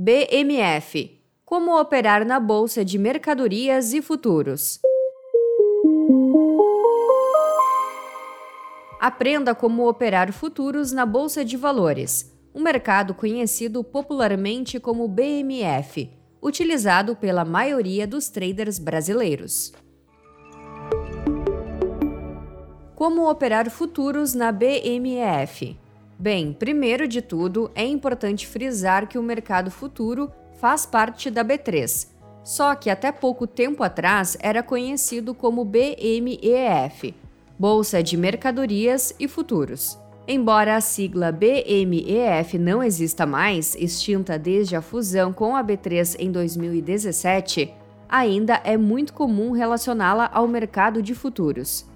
BMF Como operar na Bolsa de Mercadorias e Futuros. Aprenda como operar futuros na Bolsa de Valores, um mercado conhecido popularmente como BMF, utilizado pela maioria dos traders brasileiros. Como operar futuros na BMF? Bem, primeiro de tudo, é importante frisar que o mercado futuro faz parte da B3, só que até pouco tempo atrás era conhecido como BMEF Bolsa de Mercadorias e Futuros. Embora a sigla BMEF não exista mais, extinta desde a fusão com a B3 em 2017, ainda é muito comum relacioná-la ao mercado de futuros.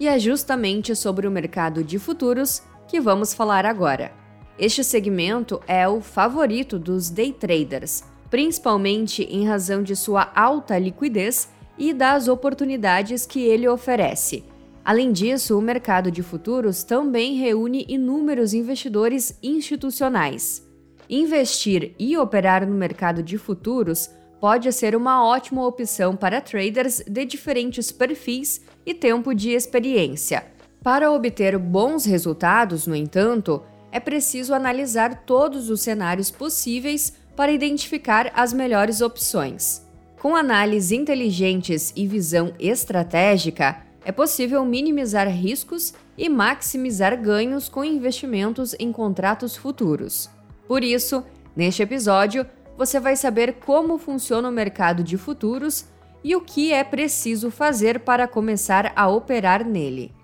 E é justamente sobre o mercado de futuros que vamos falar agora. Este segmento é o favorito dos day traders, principalmente em razão de sua alta liquidez e das oportunidades que ele oferece. Além disso, o mercado de futuros também reúne inúmeros investidores institucionais. Investir e operar no mercado de futuros pode ser uma ótima opção para traders de diferentes perfis e tempo de experiência. Para obter bons resultados, no entanto, é preciso analisar todos os cenários possíveis para identificar as melhores opções. Com análises inteligentes e visão estratégica, é possível minimizar riscos e maximizar ganhos com investimentos em contratos futuros. Por isso, neste episódio, você vai saber como funciona o mercado de futuros e o que é preciso fazer para começar a operar nele.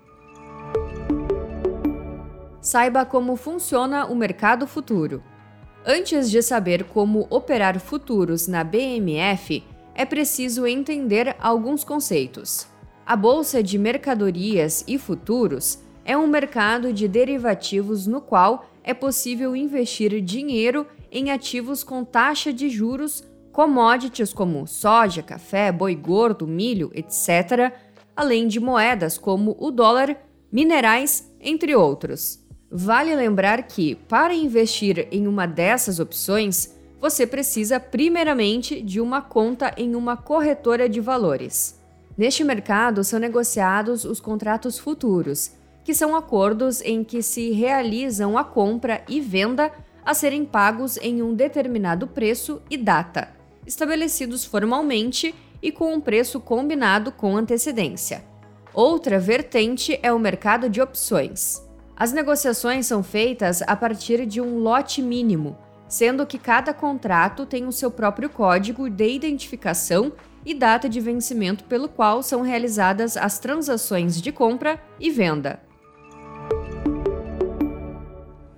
Saiba como funciona o mercado futuro. Antes de saber como operar futuros na BMF, é preciso entender alguns conceitos. A bolsa de mercadorias e futuros é um mercado de derivativos no qual é possível investir dinheiro em ativos com taxa de juros, commodities como soja, café, boi gordo, milho, etc., além de moedas como o dólar, minerais, entre outros. Vale lembrar que, para investir em uma dessas opções, você precisa primeiramente de uma conta em uma corretora de valores. Neste mercado são negociados os contratos futuros, que são acordos em que se realizam a compra e venda a serem pagos em um determinado preço e data, estabelecidos formalmente e com um preço combinado com antecedência. Outra vertente é o mercado de opções. As negociações são feitas a partir de um lote mínimo, sendo que cada contrato tem o seu próprio código de identificação e data de vencimento pelo qual são realizadas as transações de compra e venda.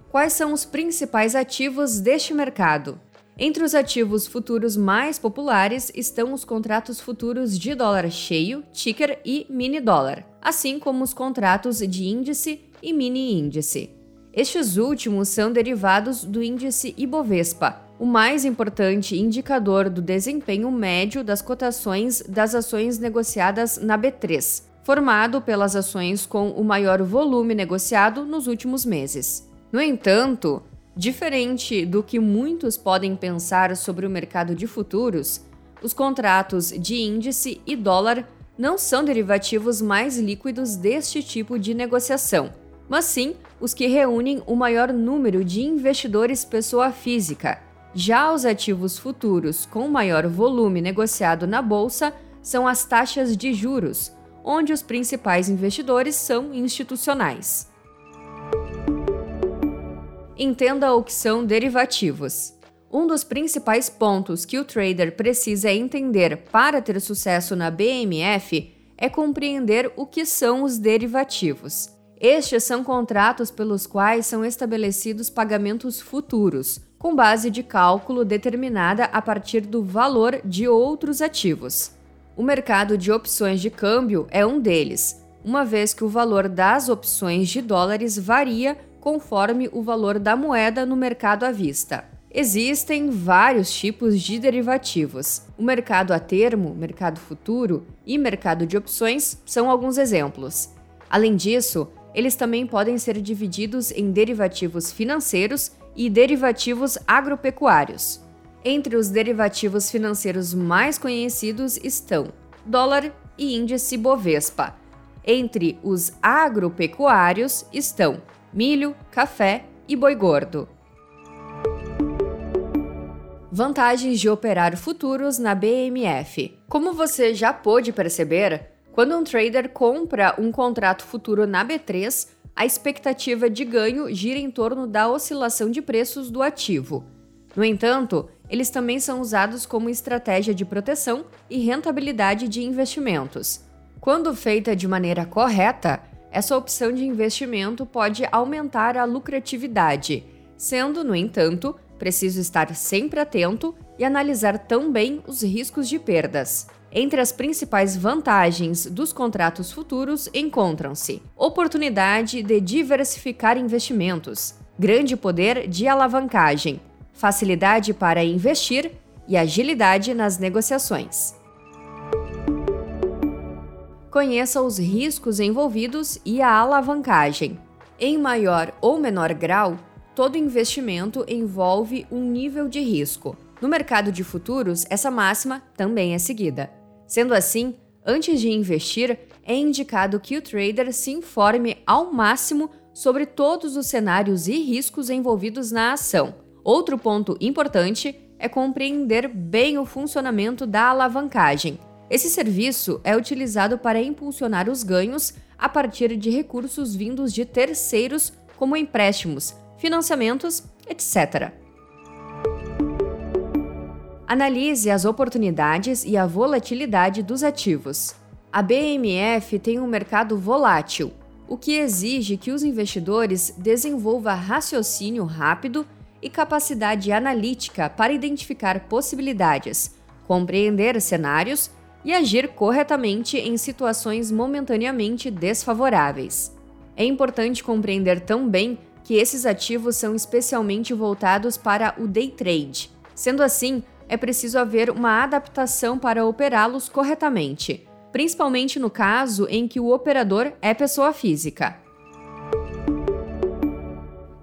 Quais são os principais ativos deste mercado? Entre os ativos futuros mais populares estão os contratos futuros de dólar cheio, ticker e mini dólar, assim como os contratos de índice e mini índice. Estes últimos são derivados do índice Ibovespa, o mais importante indicador do desempenho médio das cotações das ações negociadas na B3, formado pelas ações com o maior volume negociado nos últimos meses. No entanto, diferente do que muitos podem pensar sobre o mercado de futuros, os contratos de índice e dólar não são derivativos mais líquidos deste tipo de negociação, mas sim os que reúnem o maior número de investidores pessoa física. Já os ativos futuros com maior volume negociado na bolsa são as taxas de juros, onde os principais investidores são institucionais entenda o que são derivativos. Um dos principais pontos que o trader precisa entender para ter sucesso na BMF é compreender o que são os derivativos. Estes são contratos pelos quais são estabelecidos pagamentos futuros, com base de cálculo determinada a partir do valor de outros ativos. O mercado de opções de câmbio é um deles, uma vez que o valor das opções de dólares varia conforme o valor da moeda no mercado à vista. Existem vários tipos de derivativos. O mercado a termo, mercado futuro e mercado de opções são alguns exemplos. Além disso, eles também podem ser divididos em derivativos financeiros e derivativos agropecuários. Entre os derivativos financeiros mais conhecidos estão dólar e índice Bovespa. Entre os agropecuários estão milho, café e boi gordo. Vantagens de operar futuros na BMF. Como você já pôde perceber, quando um trader compra um contrato futuro na B3, a expectativa de ganho gira em torno da oscilação de preços do ativo. No entanto, eles também são usados como estratégia de proteção e rentabilidade de investimentos. Quando feita de maneira correta, essa opção de investimento pode aumentar a lucratividade, sendo, no entanto, Preciso estar sempre atento e analisar também os riscos de perdas. Entre as principais vantagens dos contratos futuros encontram-se oportunidade de diversificar investimentos, grande poder de alavancagem, facilidade para investir e agilidade nas negociações. Conheça os riscos envolvidos e a alavancagem. Em maior ou menor grau, todo investimento envolve um nível de risco. No mercado de futuros, essa máxima também é seguida. Sendo assim, antes de investir, é indicado que o trader se informe ao máximo sobre todos os cenários e riscos envolvidos na ação. Outro ponto importante é compreender bem o funcionamento da alavancagem. Esse serviço é utilizado para impulsionar os ganhos a partir de recursos vindos de terceiros, como empréstimos, financiamentos, etc. Analise as oportunidades e a volatilidade dos ativos. A BMF tem um mercado volátil, o que exige que os investidores desenvolvam raciocínio rápido e capacidade analítica para identificar possibilidades, compreender cenários e agir corretamente em situações momentaneamente desfavoráveis. É importante compreender também que esses ativos são especialmente voltados para o day trade. Sendo assim, é preciso haver uma adaptação para operá-los corretamente, principalmente no caso em que o operador é pessoa física.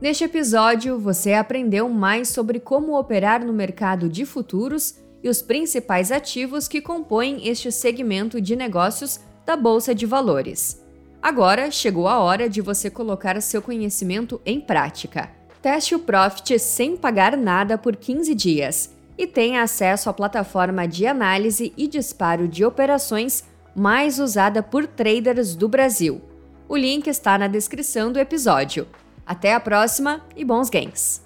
Neste episódio, você aprendeu mais sobre como operar no mercado de futuros e os principais ativos que compõem este segmento de negócios da Bolsa de Valores. Agora chegou a hora de você colocar seu conhecimento em prática. Teste o Profit sem pagar nada por 15 dias e tenha acesso à plataforma de análise e disparo de operações mais usada por traders do Brasil. O link está na descrição do episódio. Até a próxima e bons gains!